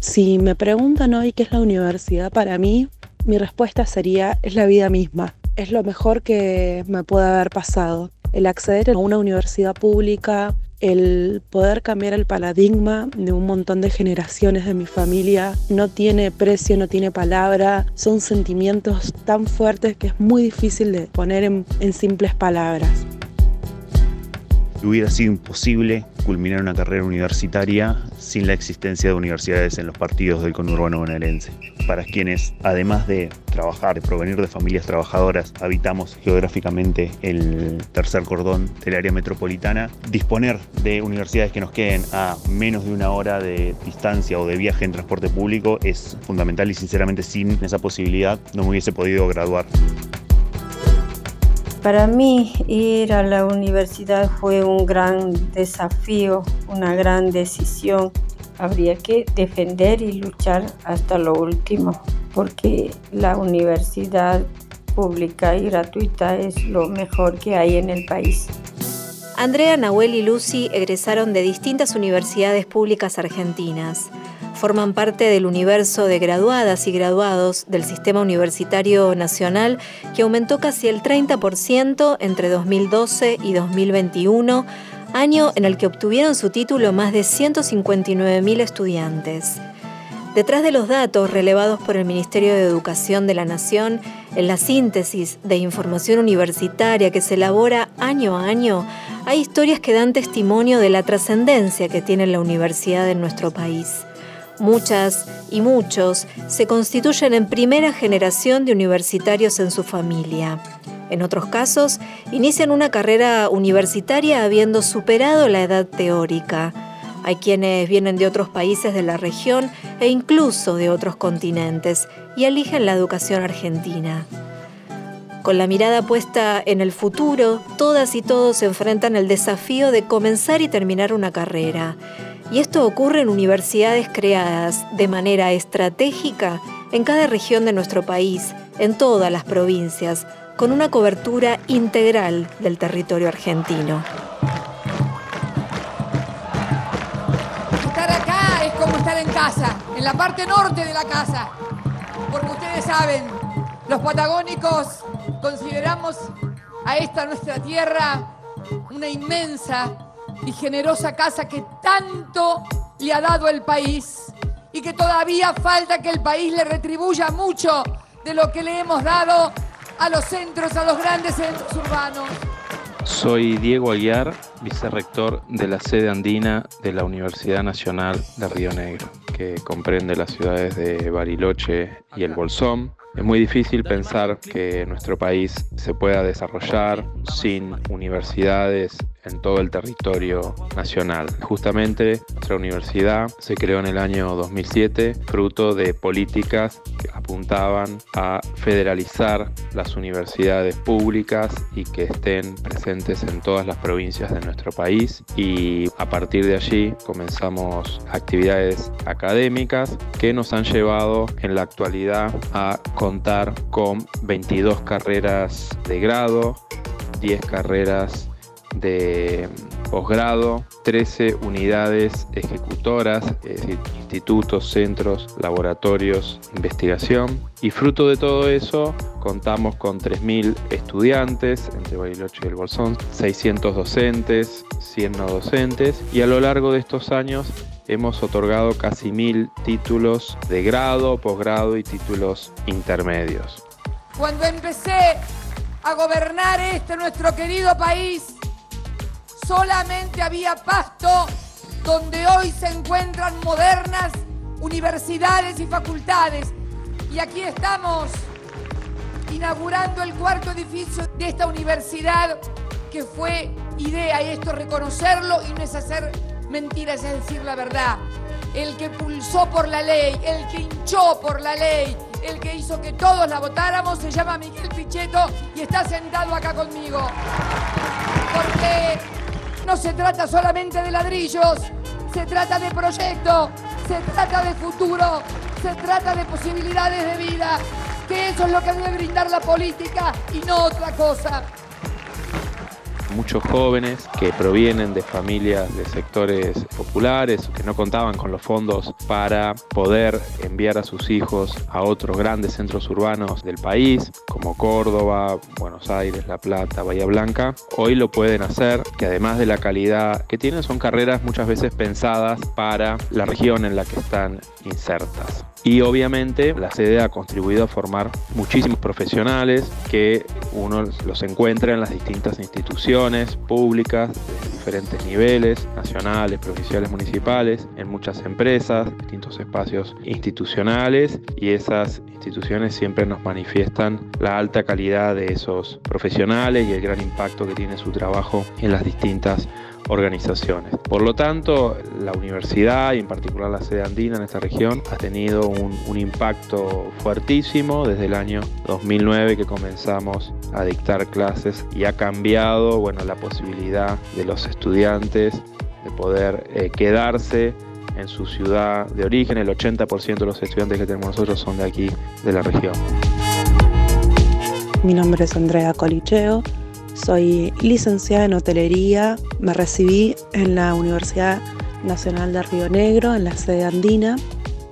Si me preguntan hoy qué es la universidad para mí, mi respuesta sería es la vida misma. Es lo mejor que me puede haber pasado. El acceder a una universidad pública, el poder cambiar el paradigma de un montón de generaciones de mi familia no tiene precio, no tiene palabra, son sentimientos tan fuertes que es muy difícil de poner en, en simples palabras. Hubiera sido imposible culminar una carrera universitaria sin la existencia de universidades en los partidos del conurbano bonaerense, para quienes, además de trabajar provenir de familias trabajadoras, habitamos geográficamente el tercer cordón del área metropolitana, disponer de universidades que nos queden a menos de una hora de distancia o de viaje en transporte público es fundamental y sinceramente sin esa posibilidad no me hubiese podido graduar. Para mí ir a la universidad fue un gran desafío, una gran decisión. Habría que defender y luchar hasta lo último, porque la universidad pública y gratuita es lo mejor que hay en el país. Andrea, Nahuel y Lucy egresaron de distintas universidades públicas argentinas forman parte del universo de graduadas y graduados del Sistema Universitario Nacional que aumentó casi el 30% entre 2012 y 2021, año en el que obtuvieron su título más de 159.000 estudiantes. Detrás de los datos relevados por el Ministerio de Educación de la Nación, en la síntesis de información universitaria que se elabora año a año, hay historias que dan testimonio de la trascendencia que tiene la universidad en nuestro país. Muchas y muchos se constituyen en primera generación de universitarios en su familia. En otros casos, inician una carrera universitaria habiendo superado la edad teórica. Hay quienes vienen de otros países de la región e incluso de otros continentes y eligen la educación argentina. Con la mirada puesta en el futuro, todas y todos se enfrentan el desafío de comenzar y terminar una carrera y esto ocurre en universidades creadas de manera estratégica en cada región de nuestro país, en todas las provincias, con una cobertura integral del territorio argentino. Estar acá es como estar en casa, en la parte norte de la casa, porque ustedes saben, los patagónicos consideramos a esta nuestra tierra una inmensa y generosa casa que tanto le ha dado el país y que todavía falta que el país le retribuya mucho de lo que le hemos dado a los centros, a los grandes centros urbanos. Soy Diego Aguiar, vicerrector de la sede andina de la Universidad Nacional de Río Negro, que comprende las ciudades de Bariloche y El Bolsón, es muy difícil pensar que nuestro país se pueda desarrollar sin universidades en todo el territorio nacional. Justamente nuestra universidad se creó en el año 2007 fruto de políticas que apuntaban a federalizar las universidades públicas y que estén presentes en todas las provincias de nuestro país y a partir de allí comenzamos actividades académicas que nos han llevado en la actualidad a contar con 22 carreras de grado, 10 carreras de posgrado, 13 unidades ejecutoras, es decir, institutos, centros, laboratorios, investigación. Y fruto de todo eso, contamos con 3.000 estudiantes entre Bariloche y el Bolsón, 600 docentes, 100 no docentes, y a lo largo de estos años hemos otorgado casi mil títulos de grado, posgrado y títulos intermedios. Cuando empecé a gobernar este nuestro querido país, solamente había pasto donde hoy se encuentran modernas universidades y facultades. Y aquí estamos inaugurando el cuarto edificio de esta universidad que fue idea, y esto reconocerlo y no es hacer mentiras, es decir la verdad. El que pulsó por la ley, el que hinchó por la ley, el que hizo que todos la votáramos se llama Miguel Pichetto y está sentado acá conmigo. Porque no se trata solamente de ladrillos, se trata de proyecto, se trata de futuro, se trata de posibilidades de vida, que eso es lo que debe brindar la política y no otra cosa. Muchos jóvenes que provienen de familias de sectores populares que no contaban con los fondos para poder enviar a sus hijos a otros grandes centros urbanos del país, como Córdoba, Buenos Aires, La Plata, Bahía Blanca, hoy lo pueden hacer, que además de la calidad que tienen, son carreras muchas veces pensadas para la región en la que están insertas. Y obviamente la sede ha contribuido a formar muchísimos profesionales que uno los encuentra en las distintas instituciones públicas de diferentes niveles, nacionales, provinciales, municipales, en muchas empresas, distintos espacios institucionales y esas instituciones siempre nos manifiestan la alta calidad de esos profesionales y el gran impacto que tiene su trabajo en las distintas organizaciones. Por lo tanto, la universidad y en particular la sede andina en esta región ha tenido un, impacto fuertísimo desde el año 2009 que comenzamos a dictar clases y ha cambiado bueno, la posibilidad de los estudiantes de poder eh, quedarse en su ciudad de origen. El 80% de los estudiantes que tenemos nosotros son de aquí, de la región. Mi nombre es Andrea Colicheo, soy licenciada en hotelería, me recibí en la Universidad Nacional de Río Negro, en la sede andina.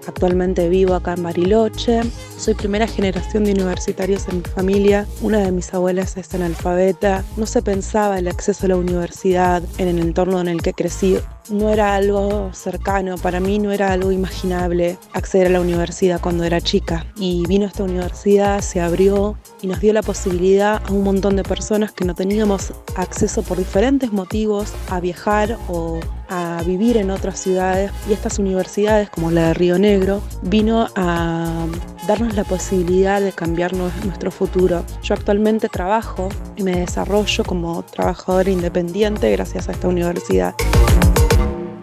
Actualmente vivo acá en Bariloche. Soy primera generación de universitarios en mi familia. Una de mis abuelas es analfabeta. No se pensaba el acceso a la universidad en el entorno en el que crecí no era algo cercano, para mí no era algo imaginable acceder a la universidad cuando era chica. Y vino esta universidad, se abrió y nos dio la posibilidad a un montón de personas que no teníamos acceso por diferentes motivos a viajar o a vivir en otras ciudades y estas universidades como la de Río Negro vino a darnos la posibilidad de cambiar nuestro futuro. Yo actualmente trabajo y me desarrollo como trabajadora independiente gracias a esta universidad.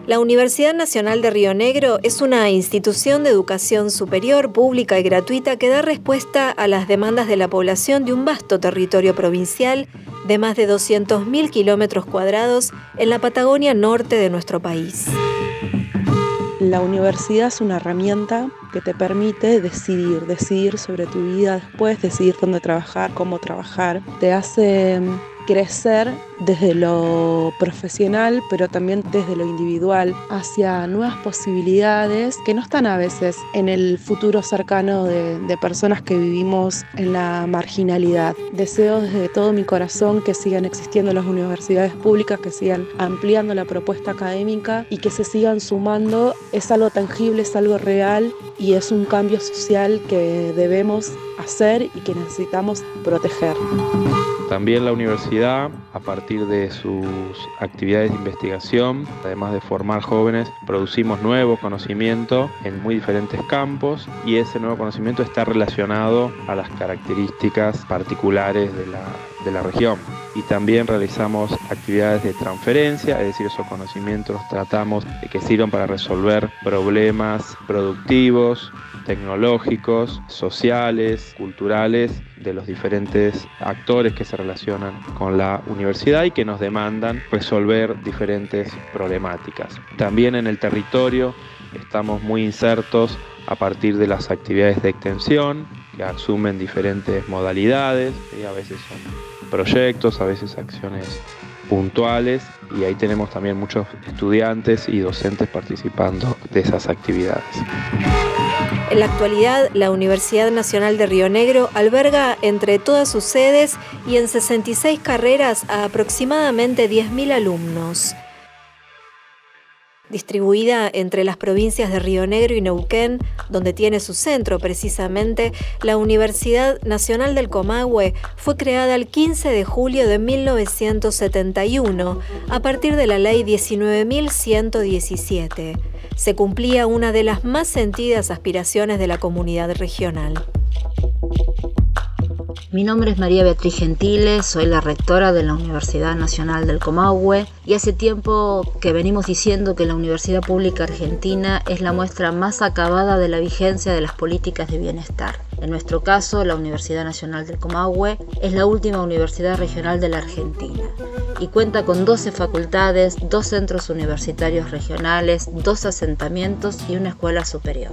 La Universidad Nacional de Río Negro es una institución de educación superior, pública y gratuita que da respuesta a las demandas de la población de un vasto territorio provincial de más de 200.000 kilómetros cuadrados en la Patagonia norte de nuestro país. La universidad es una herramienta que te permite decidir, decidir sobre tu vida después, decidir dónde trabajar, cómo trabajar. Te hace crecer desde lo profesional, pero también desde lo individual, hacia nuevas posibilidades que no están a veces en el futuro cercano de, personas que vivimos en la marginalidad. Deseo desde todo mi corazón que sigan existiendo las universidades públicas, que sigan ampliando la propuesta académica y que se sigan sumando. Es algo tangible, es algo real y es un cambio social que debemos hacer y que necesitamos proteger. También la a partir de sus actividades de investigación, además de formar jóvenes, producimos nuevo conocimiento en muy diferentes campos y ese nuevo conocimiento está relacionado a las características particulares de la, de la región. Y también realizamos actividades de transferencia, es decir, esos conocimientos tratamos de que sirvan para resolver problemas productivos, tecnológicos, sociales, culturales de los diferentes actores que se relacionan con la universidad y que nos demandan resolver diferentes problemáticas. También en el territorio estamos muy insertos a partir de las actividades de extensión que asumen diferentes modalidades y a veces son proyectos, a veces acciones puntuales y ahí tenemos también muchos estudiantes y docentes participando de esas actividades. En la actualidad, la Universidad Nacional de Río Negro alberga entre todas sus sedes y en 66 carreras a aproximadamente 10.000 alumnos. Distribuida entre las provincias de Río Negro y Neuquén, donde tiene su centro precisamente, la Universidad Nacional del Comahue fue creada el 15 de julio de 1971 a partir de la Ley 19.117 se cumplía una de las más sentidas aspiraciones de la comunidad regional. Mi nombre es María Beatriz Gentile, soy la rectora de la Universidad Nacional del Comahue y hace tiempo que venimos diciendo que la Universidad Pública Argentina es la muestra más acabada de la vigencia de las políticas de bienestar. En nuestro caso, la Universidad Nacional del Comahue es la última universidad regional de la Argentina y cuenta con 12 facultades, dos centros universitarios regionales, dos asentamientos y una escuela superior.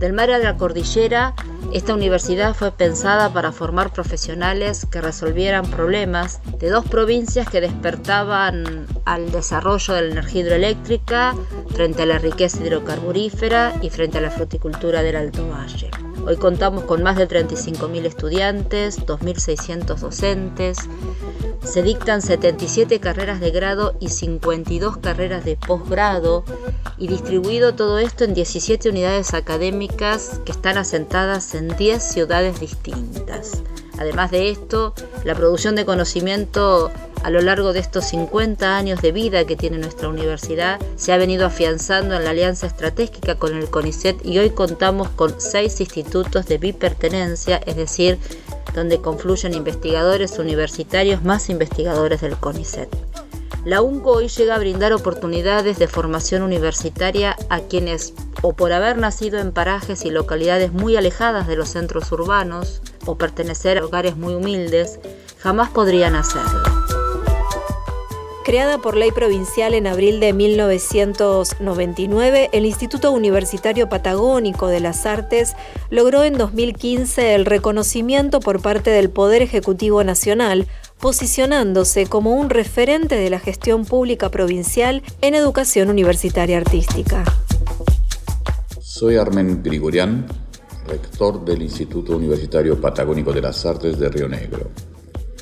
Del mar a la cordillera, esta universidad fue pensada para formar profesionales que resolvieran problemas de dos provincias que despertaban al desarrollo de la energía hidroeléctrica frente a la riqueza hidrocarburífera y frente a la fruticultura del Alto Valle. Hoy contamos con más de 35.000 estudiantes, 2.600 docentes, se dictan 77 carreras de grado y 52 carreras de posgrado y distribuido todo esto en 17 unidades académicas que están asentadas en 10 ciudades distintas. Además de esto, la producción de conocimiento a lo largo de estos 50 años de vida que tiene nuestra universidad se ha venido afianzando en la alianza estratégica con el CONICET y hoy contamos con seis institutos de bipertenencia, es decir, donde confluyen investigadores universitarios más investigadores del CONICET. La UNCO hoy llega a brindar oportunidades de formación universitaria a quienes, o por haber nacido en parajes y localidades muy alejadas de los centros urbanos, o pertenecer a hogares muy humildes, jamás podrían hacerlo. Creada por ley provincial en abril de 1999, el Instituto Universitario Patagónico de las Artes logró en 2015 el reconocimiento por parte del Poder Ejecutivo Nacional, posicionándose como un referente de la gestión pública provincial en educación universitaria artística. Soy Armen Grigorian, rector del Instituto Universitario Patagónico de las Artes de Río Negro.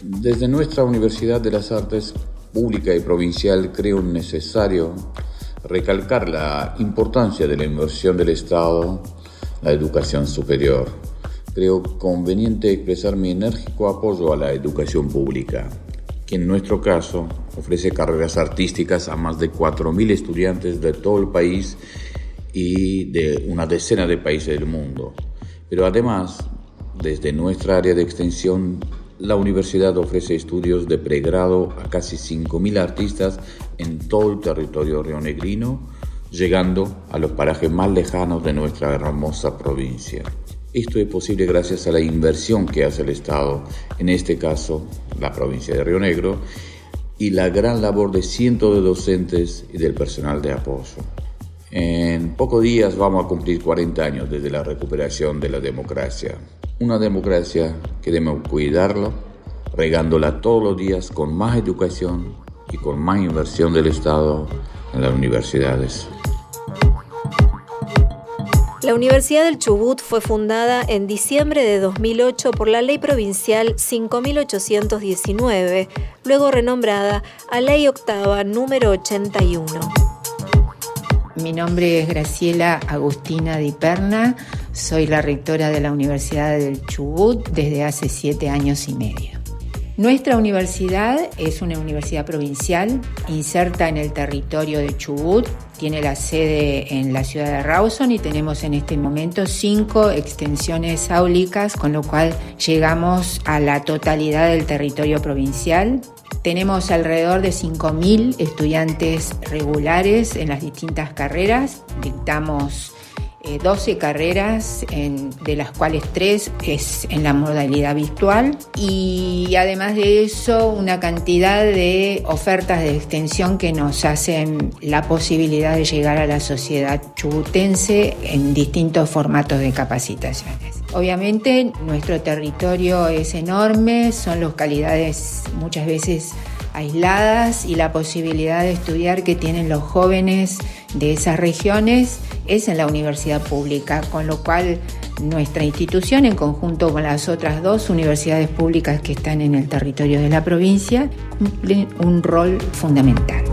Desde nuestra Universidad de las Artes pública y provincial creo necesario recalcar la importancia de la inversión del Estado en la educación superior. Creo conveniente expresar mi enérgico apoyo a la educación pública, que en nuestro caso ofrece carreras artísticas a más de 4.000 estudiantes de todo el país y de una decena de países del mundo. Pero además, desde nuestra área de extensión la universidad ofrece estudios de pregrado a casi 5.000 artistas en todo el territorio rionegrino, llegando a los parajes más lejanos de nuestra hermosa provincia. Esto es posible gracias a la inversión que hace el Estado, en este caso la provincia de Río Negro, y la gran labor de cientos de docentes y del personal de apoyo. En pocos días vamos a cumplir 40 años desde la recuperación de la democracia. Una democracia que debemos cuidarlo, regándola todos los días con más educación y con más inversión del Estado en las universidades. La Universidad del Chubut fue fundada en diciembre de 2008 por la Ley Provincial 5819, luego renombrada a Ley Octava número 81. Mi nombre es Graciela Agustina Di Perna, soy la rectora de la Universidad del Chubut desde hace siete años y medio. Nuestra universidad es una universidad provincial inserta en el territorio de Chubut. Tiene la sede en la ciudad de Rawson y tenemos en este momento cinco extensiones áulicas, con lo cual llegamos a la totalidad del territorio provincial. Tenemos alrededor de 5.000 estudiantes regulares en las distintas carreras. Dictamos 12 eh, carreras, de las cuales 3 es en la modalidad virtual. Y además de eso, una cantidad de ofertas de extensión que nos hacen la posibilidad de llegar a la sociedad chubutense en distintos formatos de capacitaciones. Obviamente nuestro territorio es enorme, son localidades muchas veces aisladas y la posibilidad de estudiar que tienen los jóvenes de esas regiones es en la universidad pública, con lo cual nuestra institución, en conjunto con las otras dos universidades públicas que están en el territorio de la provincia, cumple un rol fundamental.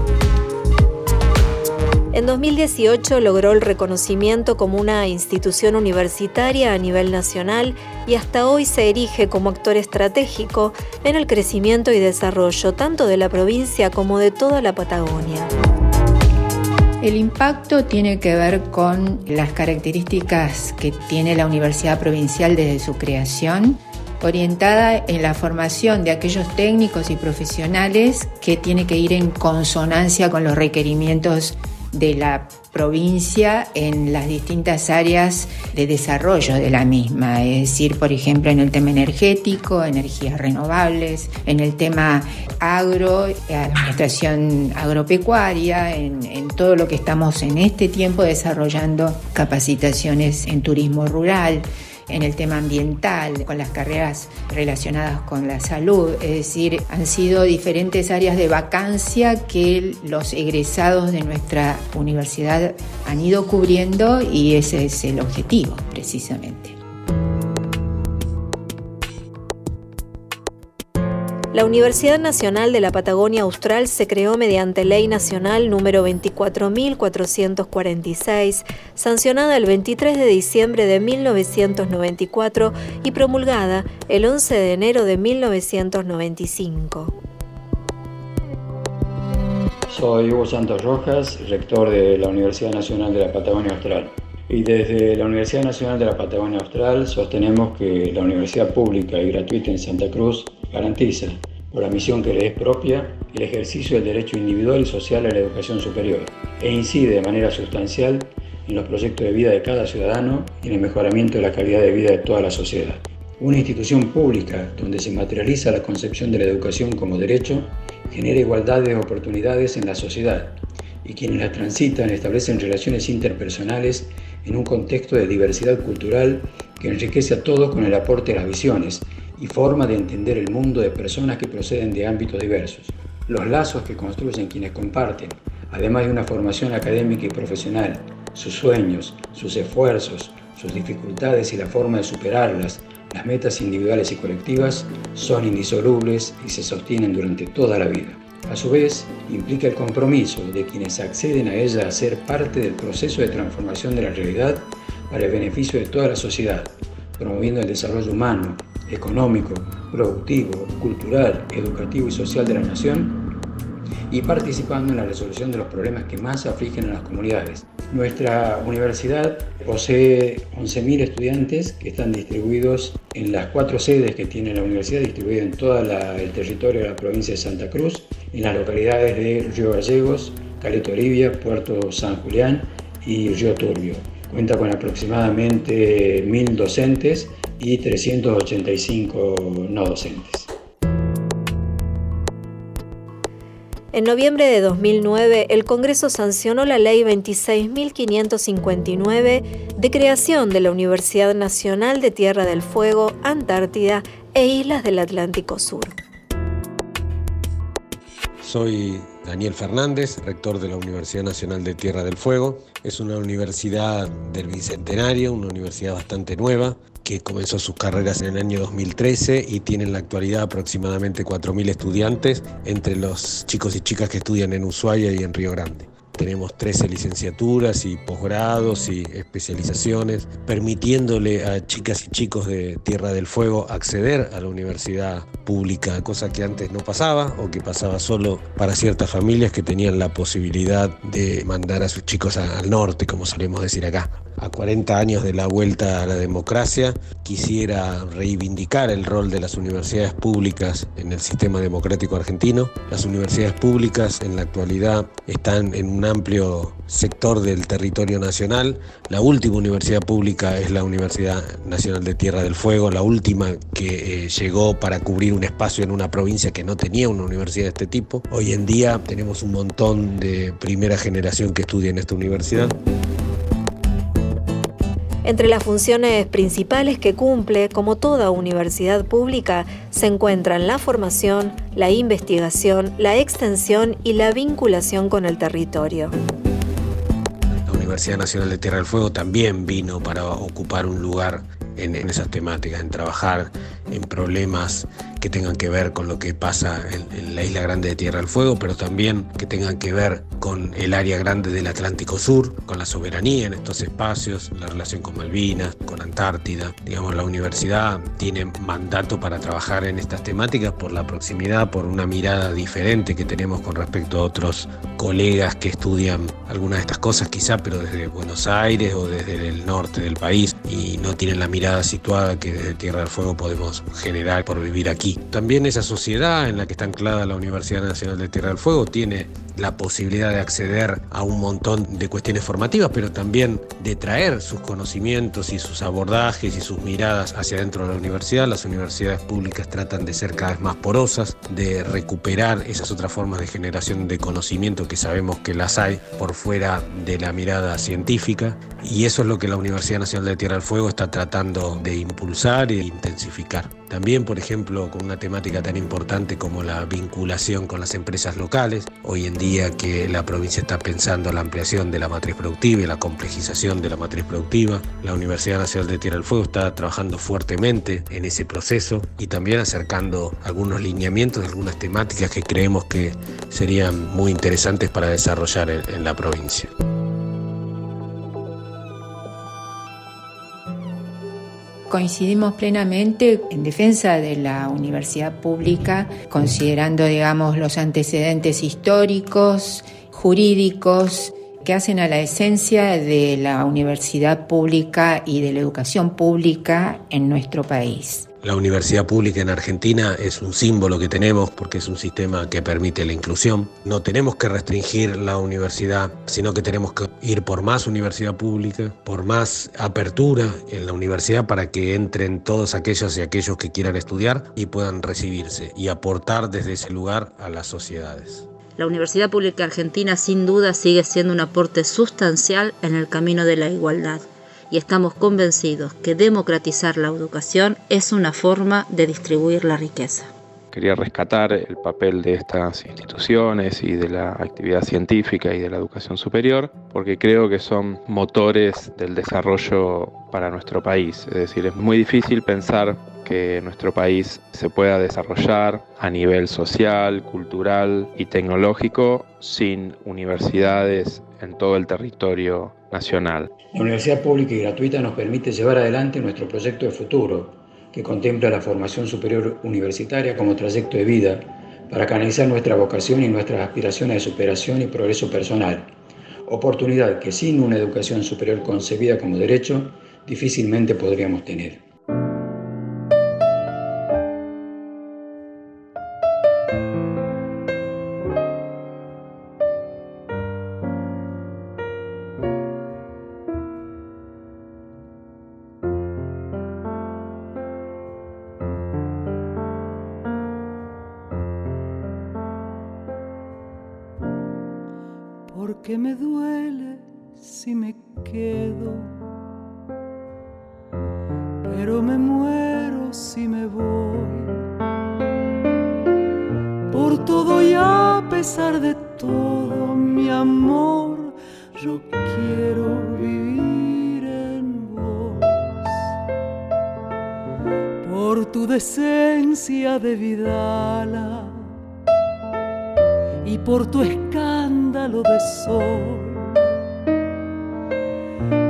En 2018 logró el reconocimiento como una institución universitaria a nivel nacional y hasta hoy se erige como actor estratégico en el crecimiento y desarrollo tanto de la provincia como de toda la Patagonia. El impacto tiene que ver con las características que tiene la Universidad Provincial desde su creación, orientada en la formación de aquellos técnicos y profesionales que tiene que ir en consonancia con los requerimientos de la provincia en las distintas áreas de desarrollo de la misma, es decir, por ejemplo, en el tema energético, energías renovables, en el tema agro, administración agropecuaria, en, en todo lo que estamos en este tiempo desarrollando capacitaciones en turismo rural en el tema ambiental, con las carreras relacionadas con la salud. Es decir, han sido diferentes áreas de vacancia que los egresados de nuestra universidad han ido cubriendo y ese es el objetivo precisamente. La Universidad Nacional de la Patagonia Austral se creó mediante Ley Nacional número 24.446, sancionada el 23 de diciembre de 1994 y promulgada el 11 de enero de 1995. Soy Hugo Santos Rojas, rector de la Universidad Nacional de la Patagonia Austral. Y desde la Universidad Nacional de la Patagonia Austral sostenemos que la universidad pública y gratuita en Santa Cruz garantiza, por la misión que le es propia, el ejercicio del derecho individual y social a la educación superior e incide de manera sustancial en los proyectos de vida de cada ciudadano y en el mejoramiento de la calidad de vida de toda la sociedad. Una institución pública donde se materializa la concepción de la educación como derecho genera igualdad de oportunidades en la sociedad y quienes la transitan establecen relaciones interpersonales en un contexto de diversidad cultural que enriquece a todos con el aporte de las visiones y forma de entender el mundo de personas que proceden de ámbitos diversos. Los lazos que construyen quienes comparten, además de una formación académica y profesional, sus sueños, sus esfuerzos, sus dificultades y la forma de superarlas, las metas individuales y colectivas, son indisolubles y se sostienen durante toda la vida. A su vez, implica el compromiso de quienes acceden a ella a ser parte del proceso de transformación de la realidad para el beneficio de toda la sociedad, promoviendo el desarrollo humano, económico, productivo, cultural, educativo y social de la nación y participando en la resolución de los problemas que más afligen a las comunidades. Nuestra universidad posee 11.000 estudiantes que están distribuidos en las cuatro sedes que tiene la universidad, distribuidas en todo el territorio de la provincia de Santa Cruz, en las localidades de Río Gallegos, Caleta Olivia, Puerto San Julián y Río Turbio. Cuenta con aproximadamente 1.000 docentes y 385 no docentes. En noviembre de 2009, el Congreso sancionó la Ley 26.559 de creación de la Universidad Nacional de Tierra del Fuego, Antártida e Islas del Atlántico Sur. Soy Daniel Fernández, rector de la Universidad Nacional de Tierra del Fuego. Es una universidad del Bicentenario, una universidad bastante nueva, que comenzó sus carreras en el año 2013 y tiene en la actualidad aproximadamente 4.000 estudiantes entre los chicos y chicas que estudian en Ushuaia y en Río Grande. Tenemos 13 licenciaturas y posgrados y especializaciones, permitiéndole a chicas y chicos de Tierra del Fuego acceder a la universidad pública, cosa que antes no pasaba o que pasaba solo para ciertas familias que tenían la posibilidad de mandar a sus chicos al norte, como solemos decir acá a 40 años de la vuelta a la democracia, quisiera reivindicar el rol de las universidades públicas en el sistema democrático argentino. Las universidades públicas en la actualidad están en un amplio sector del territorio nacional. La última universidad pública es la Universidad Nacional de Tierra del Fuego, la última que eh, llegó para cubrir un espacio en una provincia que no tenía una universidad de este tipo. Hoy en día tenemos un montón de primera generación que estudia en esta universidad. Entre las funciones principales que cumple, como toda universidad pública, se encuentran la formación, la investigación, la extensión y la vinculación con el territorio. La Universidad Nacional de Tierra del Fuego también vino para ocupar un lugar en, esas temáticas, en trabajar en problemas que tengan que ver con lo que pasa en, la isla grande de Tierra del Fuego, pero también que tengan que ver con el área grande del Atlántico Sur, con la soberanía en estos espacios, la relación con Malvinas, con Antártida. Digamos, la universidad tiene mandato para trabajar en estas temáticas por la proximidad, por una mirada diferente que tenemos con respecto a otros colegas que estudian algunas de estas cosas, quizá, pero desde Buenos Aires o desde el norte del país y no tienen la mirada situada que desde Tierra del Fuego podemos general por vivir aquí. También esa sociedad en la que está anclada la Universidad Nacional de Tierra del Fuego tiene la posibilidad de acceder a un montón de cuestiones formativas, pero también de traer sus conocimientos y sus abordajes y sus miradas hacia dentro de la universidad. Las universidades públicas tratan de ser cada vez más porosas, de recuperar esas otras formas de generación de conocimiento que sabemos que las hay por fuera de la mirada científica. Y eso es lo que la Universidad Nacional de Tierra del Fuego está tratando de impulsar e intensificar. También, por ejemplo, con una temática tan importante como la vinculación con las empresas locales. Hoy en día que la provincia está pensando la ampliación de la matriz productiva y la complejización de la matriz productiva, la Universidad Nacional de Tierra del Fuego está trabajando fuertemente en ese proceso y también acercando algunos lineamientos, algunas temáticas que creemos que serían muy interesantes para desarrollar en la provincia. Coincidimos plenamente en defensa de la universidad pública, considerando, digamos, los antecedentes históricos, jurídicos, que hacen a la esencia de la universidad pública y de la educación pública en nuestro país. La universidad pública en Argentina es un símbolo que tenemos porque es un sistema que permite la inclusión. No tenemos que restringir la universidad, sino que tenemos que ir por más universidad pública, por más apertura en la universidad para que entren todos aquellos y aquellos que quieran estudiar y puedan recibirse y aportar desde ese lugar a las sociedades. La Universidad Pública Argentina sin duda sigue siendo un aporte sustancial en el camino de la igualdad y estamos convencidos que democratizar la educación es una forma de distribuir la riqueza. Quería rescatar el papel de estas instituciones y de la actividad científica y de la educación superior, porque creo que son motores del desarrollo para nuestro país. Es decir, es muy difícil pensar que nuestro país se pueda desarrollar a nivel social, cultural y tecnológico sin universidades en todo el territorio La universidad pública y gratuita nos permite llevar adelante nuestro proyecto de futuro, que contempla la formación superior universitaria como trayecto de vida para canalizar nuestra vocación y nuestras aspiraciones de superación y progreso personal, oportunidad que sin una educación superior concebida como derecho difícilmente podríamos tener. Porque me duele si me quedo, pero me muero si me voy. Por todo y a pesar de todo, mi amor, yo quiero vivir en vos. Por tu decencia de vidala y por tu de sol,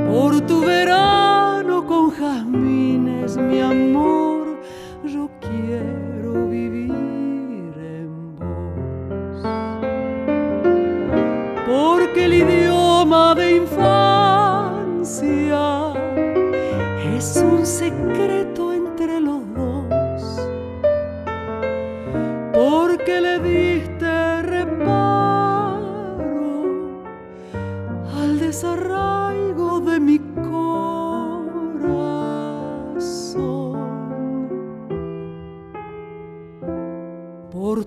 por tu verano con jazmines, mi amor, yo quiero vivir en vos, porque el idioma de infancia es un secreto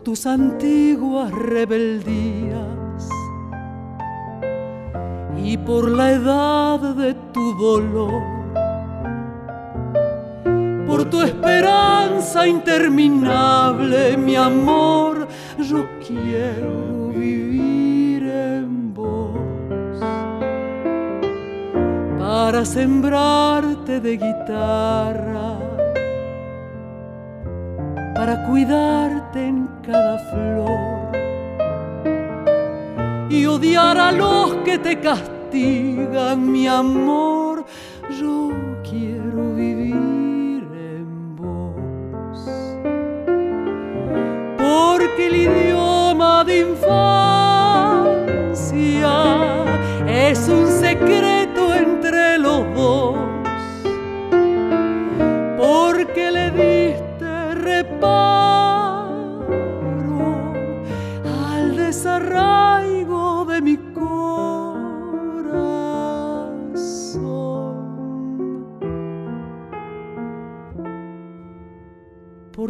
tus antiguas rebeldías. Y por la edad de tu dolor, por tu esperanza interminable, mi amor, yo quiero vivir en vos. Para sembrarte de guitarra, para cuidarte en odiar a los que te castigan, mi amor.